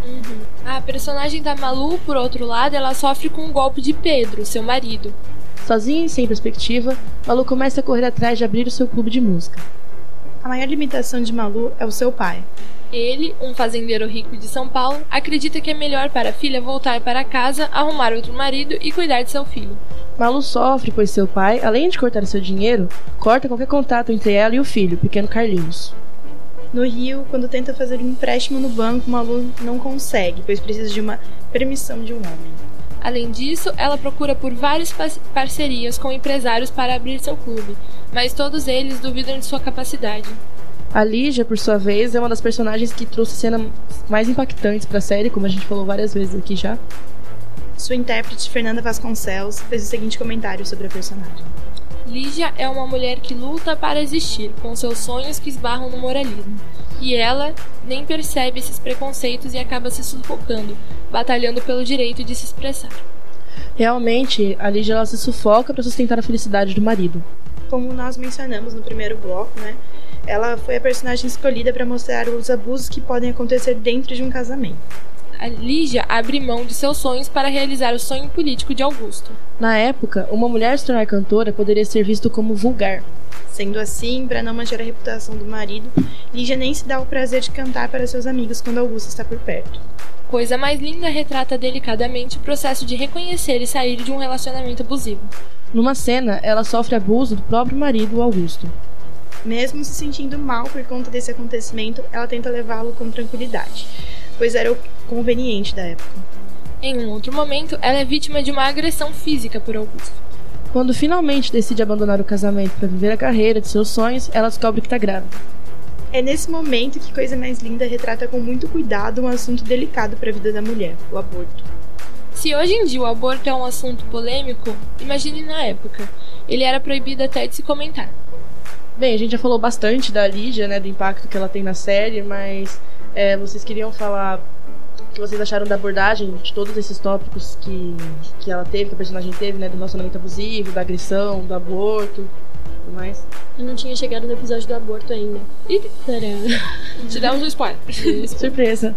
A personagem da Malu, por outro lado, ela sofre com o golpe de Pedro, seu marido.
Sozinha e sem perspectiva, Malu começa a correr atrás de abrir o seu clube de música.
A maior limitação de Malu é o seu pai.
Ele, um fazendeiro rico de São Paulo, acredita que é melhor para a filha voltar para casa, arrumar outro marido e cuidar de seu filho.
Malu sofre pois seu pai, além de cortar seu dinheiro, corta qualquer contato entre ela e o filho, pequeno Carlinhos.
No Rio, quando tenta fazer um empréstimo no banco, Malu não consegue, pois precisa de uma permissão de um homem.
Além disso, ela procura por várias pa- parcerias com empresários para abrir seu clube, mas todos eles duvidam de sua capacidade.
A Lígia, por sua vez, é uma das personagens que trouxe cenas mais impactantes pra série, como a gente falou várias vezes aqui já.
Sua intérprete, Fernanda Vasconcelos, fez o seguinte comentário sobre a personagem.
Lígia é uma mulher que luta para existir, com seus sonhos que esbarram no moralismo. E ela nem percebe esses preconceitos e acaba se sufocando, batalhando pelo direito de se expressar.
Realmente, a Lígia ela se sufoca pra sustentar a felicidade do marido.
Como nós mencionamos no primeiro bloco, né? Ela foi a personagem escolhida para mostrar os abusos que podem acontecer dentro de um casamento.
Lígia abre mão de seus sonhos para realizar o sonho político de Augusto.
Na época, uma mulher se tornar cantora poderia ser visto como vulgar.
Sendo assim, para não manchar a reputação do marido, Lígia nem se dá o prazer de cantar para seus amigos quando Augusto está por perto.
Coisa mais linda retrata delicadamente o processo de reconhecer e sair de um relacionamento abusivo.
Numa cena, ela sofre abuso do próprio marido, Augusto.
Mesmo se sentindo mal por conta desse acontecimento, ela tenta levá-lo com tranquilidade, pois era o conveniente da época.
Em um outro momento, ela é vítima de uma agressão física por Augusto.
Quando finalmente decide abandonar o casamento para viver a carreira de seus sonhos, ela descobre que está grávida.
É nesse momento que Coisa Mais Linda retrata com muito cuidado um assunto delicado para a vida da mulher, o aborto.
Se hoje em dia o aborto é um assunto polêmico, imagine na época. Ele era proibido até de se comentar.
Bem, a gente já falou bastante da Lígia, né, do impacto que ela tem na série, mas é, vocês queriam falar que vocês acharam da abordagem de todos esses tópicos que, que ela teve, que a personagem teve, né, do relacionamento abusivo, da agressão, do aborto, tudo mais.
Eu não tinha chegado no episódio do aborto ainda.
Ih,
Tcharam.
te dá um spoiler.
Surpresa.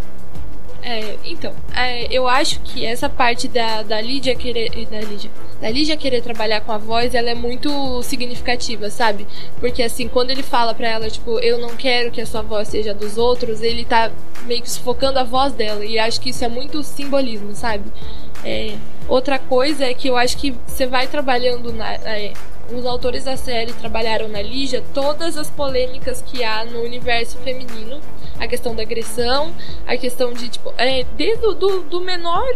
É, então, é, eu acho que essa parte da, da Lídia querer. Da Lídia, da Lídia querer trabalhar com a voz, ela é muito significativa, sabe? Porque assim, quando ele fala pra ela, tipo, eu não quero que a sua voz seja dos outros, ele tá meio que sufocando a voz dela. E acho que isso é muito simbolismo, sabe? É, outra coisa é que eu acho que você vai trabalhando na. é, os autores da série trabalharam na Lígia todas as polêmicas que há no universo feminino. A questão da agressão, a questão de, tipo, é, desde o do, do menor.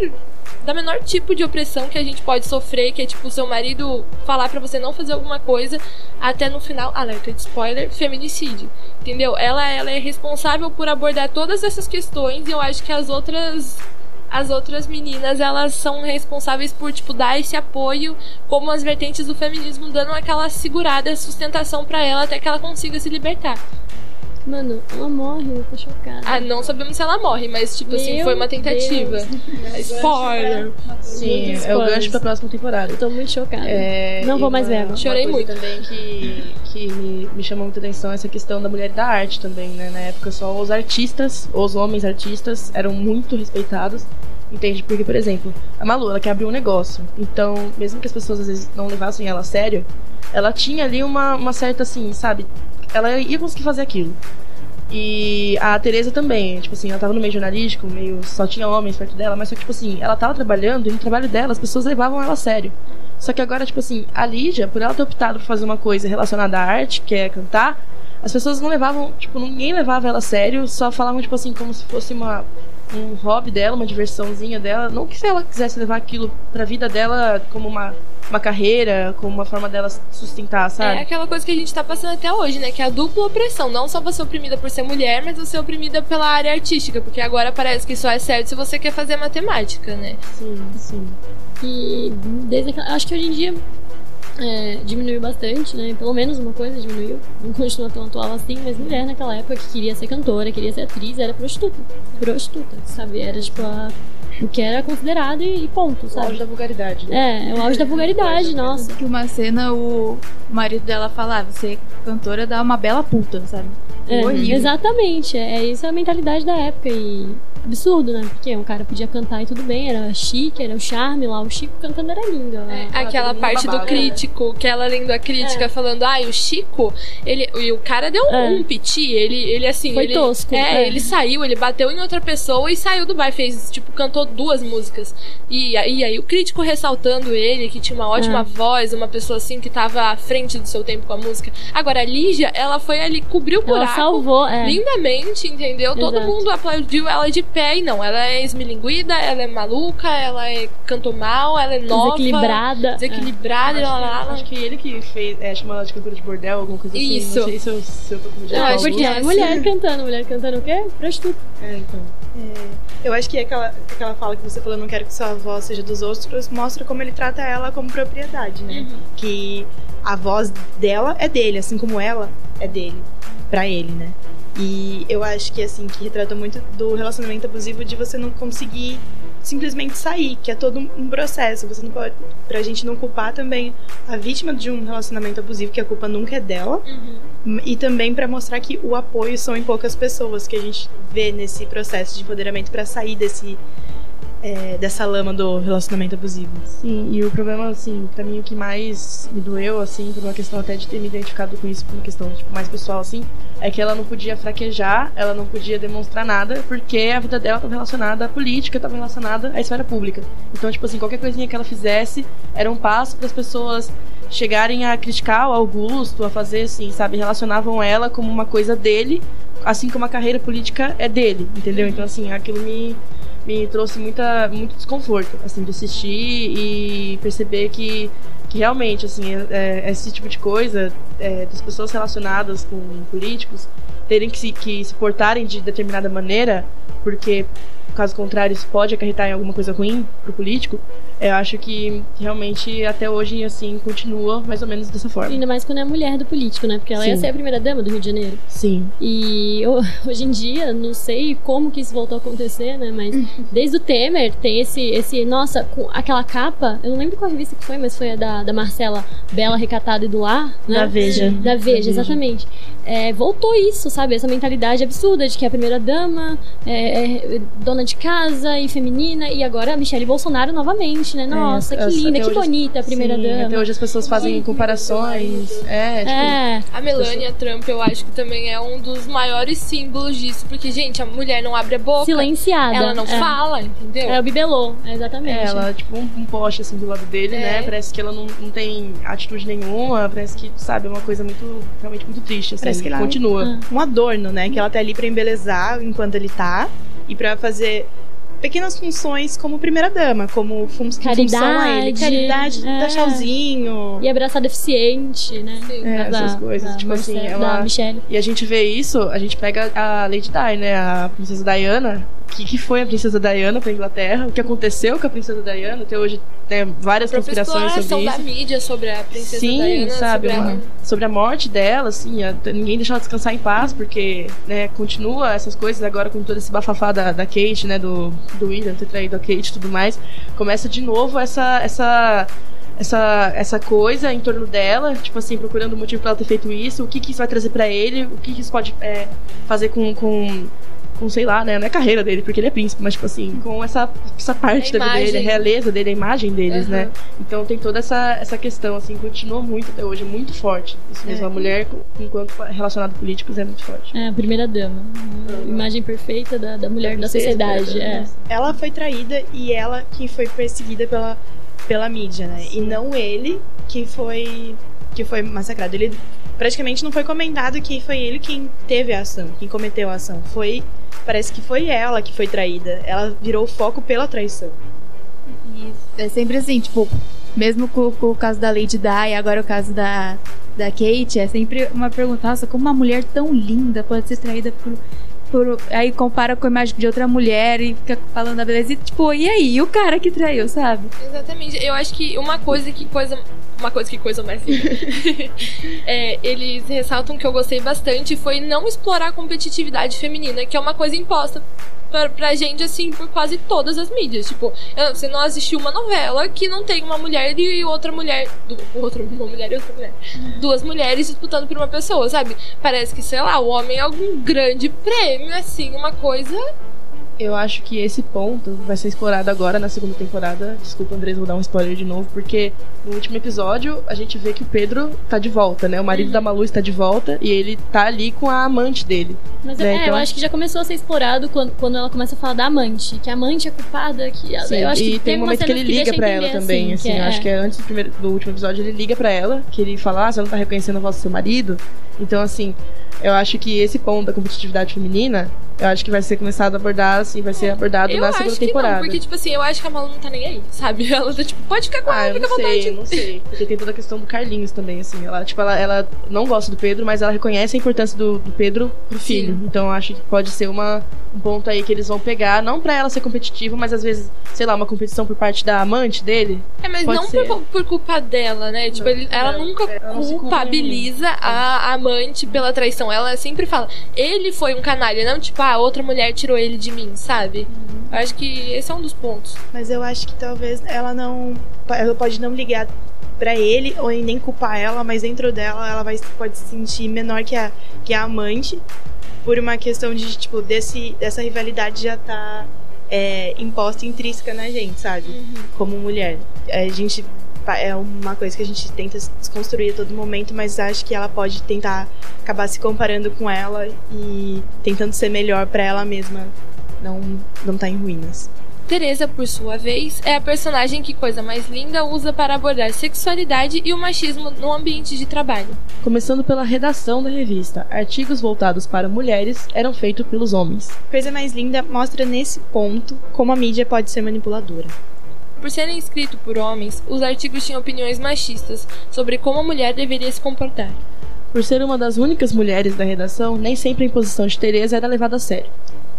Da menor tipo de opressão que a gente pode sofrer, que é tipo o seu marido falar pra você não fazer alguma coisa, até no final, alerta de spoiler, feminicídio. Entendeu? Ela, ela é responsável por abordar todas essas questões e eu acho que as outras as outras meninas, elas são responsáveis por, tipo, dar esse apoio como as vertentes do feminismo, dando aquela segurada, sustentação pra ela até que ela consiga se libertar.
Mano, ela morre, eu tô chocada.
Ah, não sabemos se ela morre, mas, tipo assim,
Meu
foi uma tentativa. Spoiler!
Sim, é o gancho pra próxima temporada.
Eu tô muito chocada.
É,
Não vou mais
uma-
ver
uma
Chorei
coisa
muito.
também que, que me, me chamou muita atenção é essa questão da mulher e da arte também, né? Na época só os artistas, os homens artistas, eram muito respeitados. Entende? Porque, por exemplo, a Malu, ela quer abrir um negócio. Então, mesmo que as pessoas às vezes não levassem ela a sério, ela tinha ali uma, uma certa, assim, sabe? Ela ia conseguir fazer aquilo. E a Tereza também, tipo assim, ela tava no meio jornalístico, meio só tinha homens perto dela, mas só que, tipo assim, ela tava trabalhando e no trabalho dela as pessoas levavam ela a sério. Só que agora, tipo assim, a Lídia, por ela ter optado por fazer uma coisa relacionada à arte, que é cantar, as pessoas não levavam, tipo, ninguém levava ela a sério, só falavam, tipo assim, como se fosse uma, um hobby dela, uma diversãozinha dela. Não que se ela quisesse levar aquilo pra vida dela como uma, uma carreira, como uma forma dela se sustentar,
É
sabe?
aquela coisa que a gente tá passando até hoje, né? Que é a dupla opressão. Não só você é oprimida por ser mulher, mas você é oprimida pela área artística. Porque agora parece que só é certo se você quer fazer matemática, né?
Sim, sim.
E desde aquela, acho que hoje em dia é, diminuiu bastante, né? Pelo menos uma coisa diminuiu. Não continua tão atual assim, mas mulher naquela época que queria ser cantora, queria ser atriz, era prostituta. Prostituta, sabe? Era tipo a, o que era considerado e, e ponto,
O auge
sabe?
da vulgaridade, né?
É, é o auge da vulgaridade, nossa.
Que uma cena o marido dela fala, ah, você é cantora dá uma bela puta, sabe?
É,
Horrível.
exatamente, é, é isso a mentalidade da época e absurdo, né? Porque um cara podia cantar e tudo bem, era chique, era o charme lá, o Chico cantando era lindo.
É,
a-
aquela parte do
babava,
crítico, que ela lendo a crítica, falando, ai, o Chico, ele. E o cara deu um,
É.
um piti, ele, ele assim.
Foi
ele,
tosco,
É,
é.
ele saiu, ele bateu em outra pessoa e saiu do bar, fez, tipo, cantou duas músicas. E, aí aí o crítico ressaltando ele, que tinha uma ótima
É.
voz, uma pessoa assim que tava à frente do seu tempo com a música. Agora, a Lígia, ela foi ali, cobriu o
Ela
buraco.
salvou, é.
Lindamente, entendeu? Todo
Exato.
mundo aplaudiu ela de pé e não. Ela é esmilinguida, ela é maluca, ela é cantou mal, ela é nova.
Desequilibrada.
Desequilibrada,
Acho
lá,
que,
lá, lá.
acho que ele que fez, é, chama ela de cantora de bordel, alguma coisa assim.
Isso.
Não sei se eu, se eu tô com
É,
acho que
é
é
mulher cantando, mulher cantando o quê? Prostituta.
É, então.
Eu acho que aquela, aquela fala que você falou, não quero que sua voz seja dos outros, mostra como ele trata ela como propriedade, né? Que a voz dela é dele, assim como ela é dele, pra ele, né? E eu acho que, assim, que retrata muito do relacionamento abusivo de você não conseguir simplesmente sair, que é todo um processo. Você não pode, pra gente não culpar também a vítima de um relacionamento abusivo, que a culpa nunca é dela, e também pra mostrar que o apoio são em poucas pessoas que a gente vê nesse processo de empoderamento pra sair desse é, dessa lama do relacionamento abusivo.
Sim, e o problema, assim, pra mim o que mais me doeu, assim, por uma questão até de ter me identificado com isso, por uma questão tipo, mais pessoal, assim, é que ela não podia fraquejar, ela não podia demonstrar nada, porque a vida dela estava relacionada à política, estava relacionada à esfera pública. Então, tipo assim, qualquer coisinha que ela fizesse era um passo para as pessoas chegarem a criticar o Augusto, a fazer assim, sabe, relacionavam ela como uma coisa dele, assim como a carreira política é dele, entendeu? Então, assim, aquilo me me trouxe muita, muito desconforto, assim, de assistir e perceber que, que realmente, assim, é, é, esse tipo de coisa, é, das pessoas relacionadas com políticos terem que se, que se portarem de determinada maneira, porque, caso contrário, isso pode acarretar em alguma coisa ruim pro político, eu acho que realmente até hoje, assim, continua mais ou menos dessa forma.
Ainda mais quando é a mulher do político, né? Porque ela ia
Sim.
ser a primeira dama do Rio de Janeiro.
Sim.
E ho- hoje em dia, não sei como que isso voltou a acontecer, né? Mas desde o Temer tem esse, esse nossa, com aquela capa, eu não lembro qual revista que foi, mas foi a da, da Marcela Bela Recatada e do Lar, né?
Da Veja.
Da Veja, exatamente. É, voltou isso, sabe? Essa mentalidade absurda de que é a primeira dama, é, é dona de casa e feminina, e agora a Michelle Bolsonaro novamente, né? Nossa,
É,
que
as-
linda, que
hoje-
bonita a primeira
Sim,
dama.
Até hoje as pessoas fazem comparações. É, tipo,
É,
A Melania Trump, eu acho que também é um dos maiores símbolos disso, porque, gente, a mulher não abre a boca,
silenciada.
ela não
é.
fala, entendeu?
É o bibelô, exatamente.
Ela, tipo, um, um poste assim do lado dele,
É.
né? Parece que ela não, não tem atitude nenhuma, parece que, sabe, é uma coisa muito, realmente muito triste, assim.
Parece que ela-
continua.
Ah.
Um adorno, né? Que ela tá ali pra embelezar enquanto ele tá e pra fazer pequenas funções como primeira dama, como fun função a ele.
Caridade,
Caridade,
é.
dar tchauzinho.
E abraçar deficiente, né?
Sim.
É,
Da-
essas coisas.
da
tipo assim,
Marcela-
ela.
Da Michelle.
E a gente vê isso, a gente pega a Lady Di, né? A princesa Diana. O que, que foi a princesa Diana pra Inglaterra? O que aconteceu com a princesa Diana? Até hoje tem várias
A própria
conspirações sobre isso.
da mídia sobre a princesa
Sim,
Diana,
sabe,
sobre a-
uma- sobre a morte dela, assim, a- ninguém deixa ela descansar em paz, porque, né, continua essas coisas agora com todo esse bafafá da, da Kate, né, do, do William ter traído a Kate e tudo mais, começa de novo essa, essa, essa, essa coisa em torno dela, tipo assim, procurando o motivo pra ela ter feito isso, o que que isso vai trazer pra ele, o que que isso pode é, fazer com, com, com, sei lá, né, não é a carreira dele, porque ele é príncipe, mas, tipo assim, com essa, essa parte
A
da vida dele, a
imagem.
realeza dele, a imagem deles,
Aham.
né, então tem toda essa, essa questão, assim, continua muito até hoje, muito forte. Isso mesmo,
É.
a mulher, enquanto relacionada a políticos, é muito forte.
É, a primeira dama. A imagem perfeita da, da mulher da
Princesa,
sociedade.
né?
É.
Ela foi traída e ela que foi perseguida pela, pela mídia, né? E não ele que foi que foi massacrado. Ele praticamente não foi comentado que foi ele quem teve a ação, quem cometeu a ação. Foi parece que foi ela que foi traída. Ela virou o foco pela traição.
É sempre assim, tipo, mesmo com, com o caso da Lady Di agora o caso da, da Kate, é sempre uma pergunta, nossa, como uma mulher tão linda pode ser traída por. Por... Aí compara com a imagem de outra mulher e fica falando da beleza. E, tipo, e aí? E o cara que traiu, sabe?
Exatamente. Eu acho que uma coisa que coisa. Uma coisa que coisa mais é, eles ressaltam que eu gostei bastante foi não explorar a competitividade feminina, que é uma coisa imposta pra, pra gente, assim, por quase todas as mídias. Tipo, eu- você não assistiu uma novela que não tem uma mulher e outra mulher. Du, outra, uma mulher e outra mulher. Duas mulheres disputando por uma pessoa, sabe? Parece que, sei lá, o homem é algum grande prêmio, assim, uma coisa.
Eu acho que esse ponto vai ser explorado agora na segunda temporada. Desculpa, Andrés, vou dar um spoiler de novo, porque no último episódio a gente vê que o Pedro tá de volta, né? O marido da Malu está de volta e ele tá ali com a amante dele.
Mas
Né,
é, eu
então-
acho que já começou a ser explorado quando, quando ela começa a falar da amante, que a amante é culpada, que ela-
Sim,
eu acho
e
que
tem
teve
um momento que ele liga
deixa
pra ela também, assim, eu acho que é antes do, primeiro, do último episódio, ele liga pra ela, que ele fala, ah, você não tá reconhecendo a voz do seu marido. Então, assim, eu acho que esse ponto da competitividade feminina, eu acho que vai ser começado a abordar, assim, vai ser abordado
Eu
na segunda
que
temporada.
não, porque, tipo assim, eu acho que a Malu não tá nem aí, sabe? Ela tá tipo, pode ficar com
Ah,
ela, fica à
não
vontade.
sei, eu não sei. Porque tem toda a questão do Carlinhos também, assim. Ela, tipo, ela, ela não gosta do Pedro, mas ela reconhece a importância do, do Pedro pro filho. Então eu acho que pode ser uma, um ponto aí que eles vão pegar, não pra ela ser competitiva, mas às vezes, sei lá, uma competição por parte da amante dele.
É, mas não por, por culpa dela, né? Tipo, ele- ela
não,
nunca
ela não
culpabiliza a amante pela traição. Ela sempre fala, ele foi um canalha, não tipo, ah, outra mulher tirou ele de mim, sabe? Eu acho que esse é um dos pontos.
Mas eu acho que talvez ela não. Ela pode não ligar pra ele ou nem culpar ela, mas dentro dela ela vai, pode se sentir menor que a, que a amante por uma questão de, tipo, desse, dessa rivalidade já tá é, imposta intrínseca na gente, sabe? Como mulher. A gente. É uma coisa que a gente tenta desconstruir a todo momento, mas acho que ela pode tentar acabar se comparando com ela e tentando ser melhor pra ela mesma não, não tá em ruínas.
Teresa, por sua vez, é a personagem que Coisa Mais Linda usa para abordar sexualidade e o machismo no ambiente de trabalho.
Começando pela redação da revista, artigos voltados para mulheres eram feitos pelos homens.
Coisa Mais Linda mostra nesse ponto como a mídia pode ser manipuladora.
Por serem escritos por homens, os artigos tinham opiniões machistas sobre como a mulher deveria se comportar.
Por ser uma das únicas mulheres da redação, nem sempre a imposição de Teresa era levada a sério.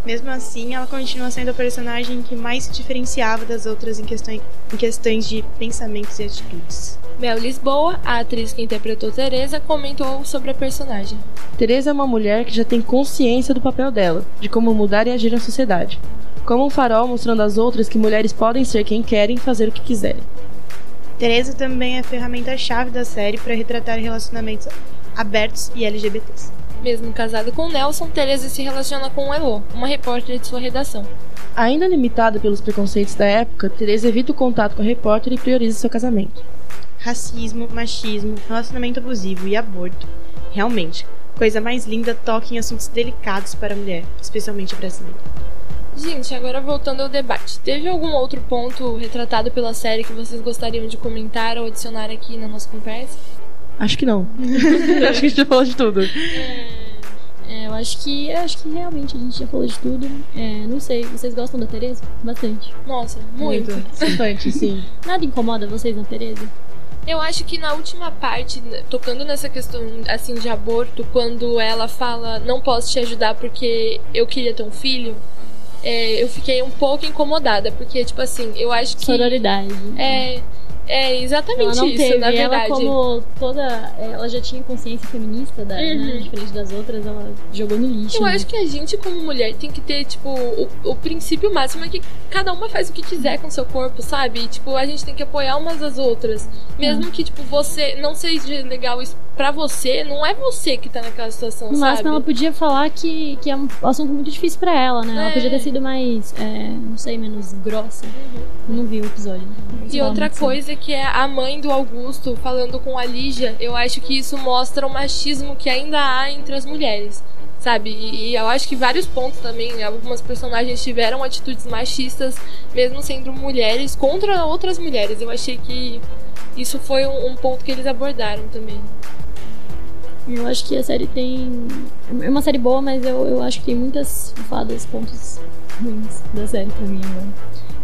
Mesmo assim, ela continua sendo a personagem que mais se diferenciava das outras em, questões, em questões de pensamentos e atitudes.
Mel Lisboa, a atriz que interpretou Teresa, comentou sobre a personagem.
Teresa é uma mulher que já tem consciência do papel dela, de como mudar e agir na sociedade. Como um farol mostrando às outras que mulheres podem ser quem querem e fazer o que quiserem.
Teresa também é a ferramenta-chave da série para retratar relacionamentos abertos e LGBTs.
Mesmo casada com Nelson, Teresa se relaciona com Elo, uma repórter de sua redação.
Ainda limitada pelos preconceitos da época, Teresa evita o contato com a repórter e prioriza seu casamento.
Racismo, machismo, relacionamento abusivo e aborto. Realmente, coisa mais linda toca em assuntos delicados para a mulher, especialmente brasileira.
Gente, agora voltando ao debate. Teve algum outro ponto retratado pela série que vocês gostariam de comentar ou adicionar aqui na nossa conversa?
Acho que não. Acho que a gente já falou de tudo.
É, eu acho que eu acho que realmente a gente já falou de tudo. É, não sei, vocês gostam da Tereza? Bastante.
Nossa, muito.
Bastante, sim.
Nada incomoda vocês na Tereza?
Eu acho que na última parte, né, tocando nessa questão assim de aborto, quando ela fala não posso te ajudar porque eu queria ter um filho, é, eu fiquei um pouco incomodada, porque tipo assim, eu acho que
Sororidade.
é é exatamente
Ela não
isso,
teve,
na
ela
verdade.
como toda. Ela já tinha consciência feminista, da, né,
Uhum.
diferente das outras, ela jogou no lixo.
Eu
né?
acho que a gente, como mulher, tem que ter, tipo, o, o princípio máximo é que cada uma faz o que quiser com seu corpo, sabe? E, tipo, a gente tem que apoiar umas às outras. Mesmo
Uhum.
que, tipo, você não seja legal isso pra você, não é você que tá naquela situação,
No
sabe?
máximo, ela podia falar que, que é um assunto muito difícil pra ela, né? Ela
É.
podia ter sido mais, é, não sei, menos grossa. Não vi o episódio. não
E outra coisa que é a mãe do Augusto falando com a Lígia, eu acho que isso mostra o machismo que ainda há entre as mulheres. Sabe? E, e eu acho que vários pontos também, algumas personagens tiveram atitudes machistas, mesmo sendo mulheres, contra outras mulheres. Eu achei que isso foi um, um ponto que eles abordaram também.
Eu acho que a série tem. É uma série boa, mas eu, eu acho que tem muitas fadas, pontos ruins da série pra mim agora.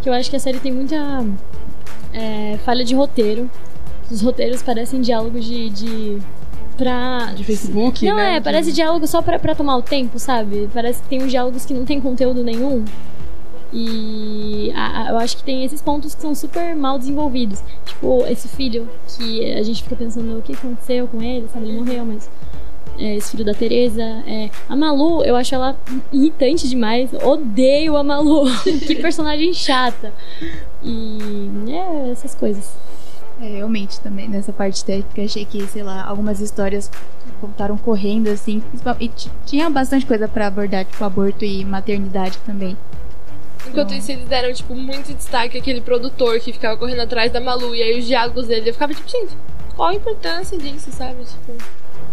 Que eu acho que a série tem muita é, falha de roteiro. Os roteiros parecem diálogos de. de pra.
De Facebook,
Não,
né?
é, parece diálogo só pra, pra tomar o tempo, sabe? Parece que tem uns diálogos que não tem conteúdo nenhum. E a- a- eu acho que tem esses pontos que são super mal desenvolvidos. Tipo, esse filho que a gente fica pensando o que aconteceu com ele, sabe? Ele morreu, mas. é, esse filho da Tereza. é, a Malu, eu acho ela irritante demais. Odeio a Malu. que personagem chata. E. É, essas coisas.
É, realmente também, nessa parte técnica, achei que, sei lá, algumas histórias contaram correndo, assim. E tinha bastante coisa pra abordar, tipo aborto e maternidade também.
Enquanto isso, eles deram, tipo, muito destaque àquele produtor que ficava correndo atrás da Malu. E aí os diálogos dele, eu ficava tipo, gente, qual a importância disso, sabe? Tipo,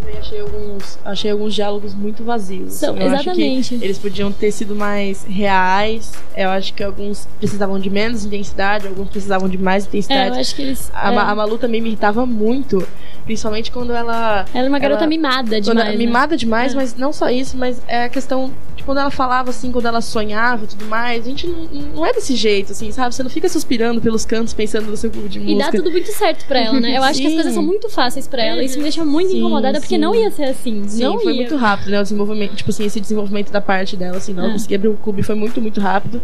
Também achei alguns, achei alguns diálogos muito vazios.
São-
Eu
exatamente.
eles podiam ter sido mais reais. Eu acho que alguns precisavam de menos intensidade, alguns precisavam de mais
É, eu
intensidade.
acho que eles.
a,
é,
a Malu também me irritava muito, principalmente quando ela
ela é uma garota
ela-
mimada demais.
ela-
né?
mimada demais,
É.
mas não só isso, mas é a questão de quando ela falava assim, quando ela sonhava e tudo mais. A gente não, não é desse jeito, assim, sabe? Você não fica suspirando pelos cantos pensando no seu clube de
E dá
música.
tudo muito certo pra ela, né? Eu acho que as coisas são muito fáceis pra ela. Isso me deixa muito
Sim,
incomodada, porque
sim.
não ia ser assim.
Sim,
não
foi
ia.
muito rápido, né? O desenvolvimento, tipo assim, esse desenvolvimento da parte dela, assim, não
É.
conseguia abrir o clube, foi muito, muito rápido.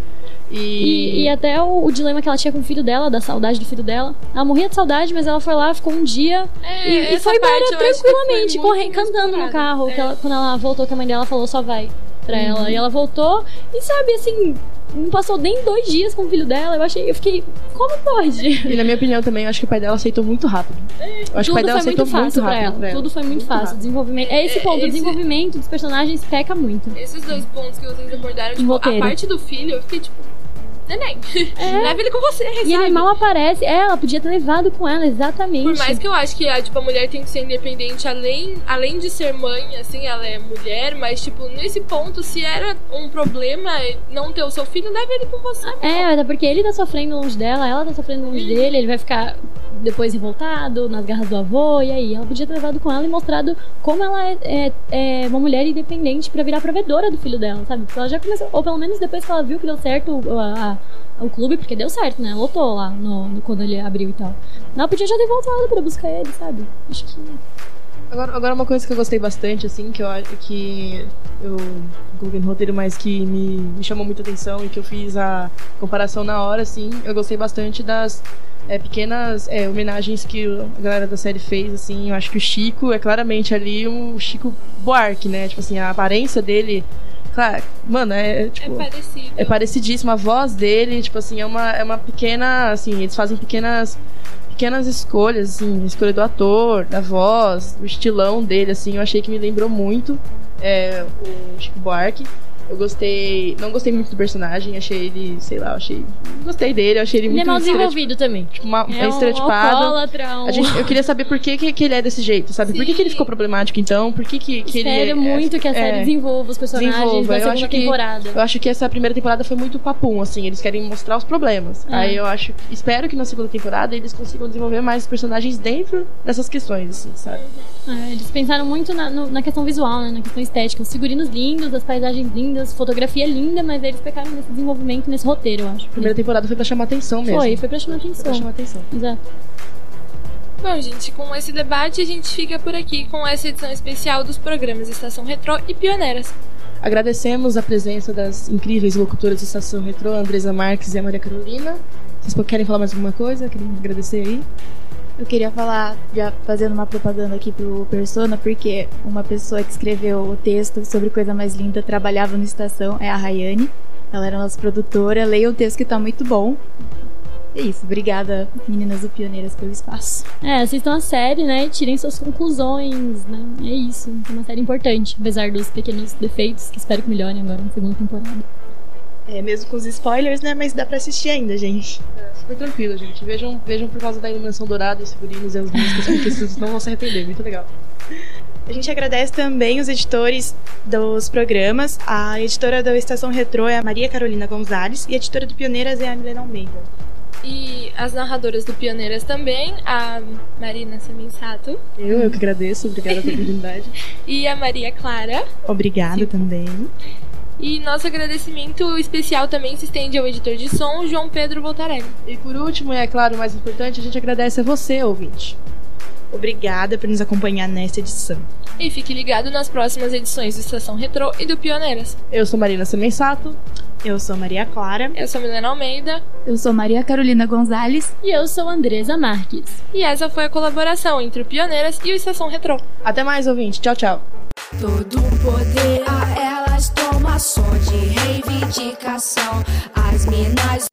E,
E,
e até o, o dilema que ela tinha com o filho dela, da saudade do filho dela. Ela morria de saudade, mas ela foi lá, ficou um dia
é,
e, e
essa
foi embora tranquilamente,
muito
correndo, cantando no carro.
É.
que ela- quando ela voltou, que a mãe dela falou, só vai. pra ela. E ela voltou e, sabe, assim, não passou nem dois dias com o filho dela. Eu achei, eu fiquei, como pode?
E na minha opinião também, eu acho que o pai dela aceitou muito rápido. Eu acho que o pai
Tudo
dela
foi
aceitou
muito fácil pra
rápido
ela.
pra ela.
Tudo foi muito, fácil.
rápido.
Desenvolvimento. É esse
É,
ponto, o
esse-
desenvolvimento dos personagens peca muito.
Esses dois pontos que vocês abordaram, tipo, a parte do filho, eu fiquei tipo, neném,
É.
leva ele com você,
E ele mal aparece. É, ela podia ter levado com ela, exatamente.
Por mais que eu acho que a, tipo, a mulher tem que ser independente, além, além de ser mãe, assim, ela é mulher, mas, tipo, nesse ponto, se era um problema não ter o seu filho, leva ele com você.
É, até porque ele tá sofrendo longe dela, ela tá sofrendo longe dele, ele vai ficar depois revoltado, nas garras do avô, e aí ela podia ter levado com ela e mostrado como ela é, é- é uma mulher independente pra virar provedora do filho dela, sabe? Porque ela já começou, ou pelo menos depois que ela viu que deu certo o- a- a- o clube, porque deu certo, né? Lotou lá no, no- quando ele abriu e tal. Ela podia já ter voltado pra buscar ele, sabe? Acho que.
Agora, agora uma coisa que eu gostei bastante, assim, que eu que eu coloquei no roteiro, mas que me, me chamou muita atenção e que eu fiz a comparação na hora, assim, eu gostei bastante das é, pequenas é, homenagens que a galera da série fez, assim, eu acho que o Chico é claramente ali o Chico Buarque, né? Tipo assim, a aparência dele, claro, mano, é,
É
tipo...
parecido.
É parecidíssimo, a voz dele, tipo assim, é uma, é uma pequena, assim, eles fazem pequenas pequenas escolhas, assim, a escolha do ator, da voz, o estilão dele, assim, eu achei que me lembrou muito é, o Chico Buarque. Eu gostei, não gostei muito do personagem, achei ele, sei lá, eu achei, gostei dele, achei ele
Ele
muito
é mal desenvolvido também.
tipo, uma,
É
é
um
estereotipado.
um...
A gente, eu queria saber por que, que, que ele é desse jeito, sabe? Por que, que ele
Sim.
ficou problemático então? Por que, que, que ele
Espero
é,
muito que a série
é,
desenvolva os personagens
desenvolva. Eu acho que-
temporada.
Eu acho que essa primeira temporada foi muito papum, assim, eles querem mostrar os problemas.
É.
Aí eu acho, espero que na segunda temporada eles consigam desenvolver mais personagens dentro dessas questões, assim, sabe?
É, eles pensaram muito na, no- na questão visual, né? Na questão estética. Os figurinos lindos, as paisagens lindas, fotografia linda, mas eles pecaram nesse desenvolvimento, nesse roteiro, eu acho.
A primeira temporada foi pra chamar atenção mesmo.
Foi, foi pra chamar
Foi pra
atenção.
chamar atenção.
Exato.
Bom, gente, com esse debate a gente fica por aqui com essa edição especial dos programas Estação Retrô e Pioneiras.
Agradecemos a presença das incríveis locutoras de Estação Retrô, a Andresa Marques e a Maria Carolina. Vocês querem falar mais alguma coisa? Querem agradecer aí?
Eu queria falar, já fazendo uma propaganda aqui pro Persona, porque uma pessoa que escreveu o texto sobre Coisa Mais Linda trabalhava no Estação, é a Rayane. Ela era nossa produtora. Leia o texto que tá muito bom. É isso. Obrigada, meninas do Pioneiras, pelo espaço.
É, assistam a série, né? Tirem suas conclusões, né? É isso. É uma série importante, apesar dos pequenos defeitos, que espero que melhorem agora na segunda temporada.
É, mesmo com os spoilers, né? Mas dá pra assistir ainda, gente.
É, super tranquilo, gente. Vejam, vejam por causa da iluminação dourada, os figurinos e as músicas, porque vocês não vão se arrepender. Muito legal.
A gente agradece também os editores dos programas. A editora da Estação Retrô é a Maria Carolina Gonzalez e a editora do Pioneiras é a Milena Almeida.
E as narradoras do Pioneiras também, a Marina Semensato
Eu, eu que agradeço. Obrigada pela oportunidade.
e a Maria Clara.
Obrigada também.
E nosso agradecimento especial também se estende ao editor de som, João Pedro Voltarelli.
E por último, e é claro, o mais importante, a gente agradece a você, ouvinte.
Obrigada por nos acompanhar nesta edição.
E fique ligado nas próximas edições do Estação Retrô e do Pioneiras.
Eu sou Marina Semensato.
Eu sou Maria Clara.
Eu sou Milena Almeida
Eu sou Maria Carolina Gonzalez.
E eu sou Andresa Marques.
e essa foi a colaboração entre o Pioneiras e o Estação Retrô.
Até mais, ouvinte. Tchau, tchau.
Todo poder a só de reivindicação. As minas.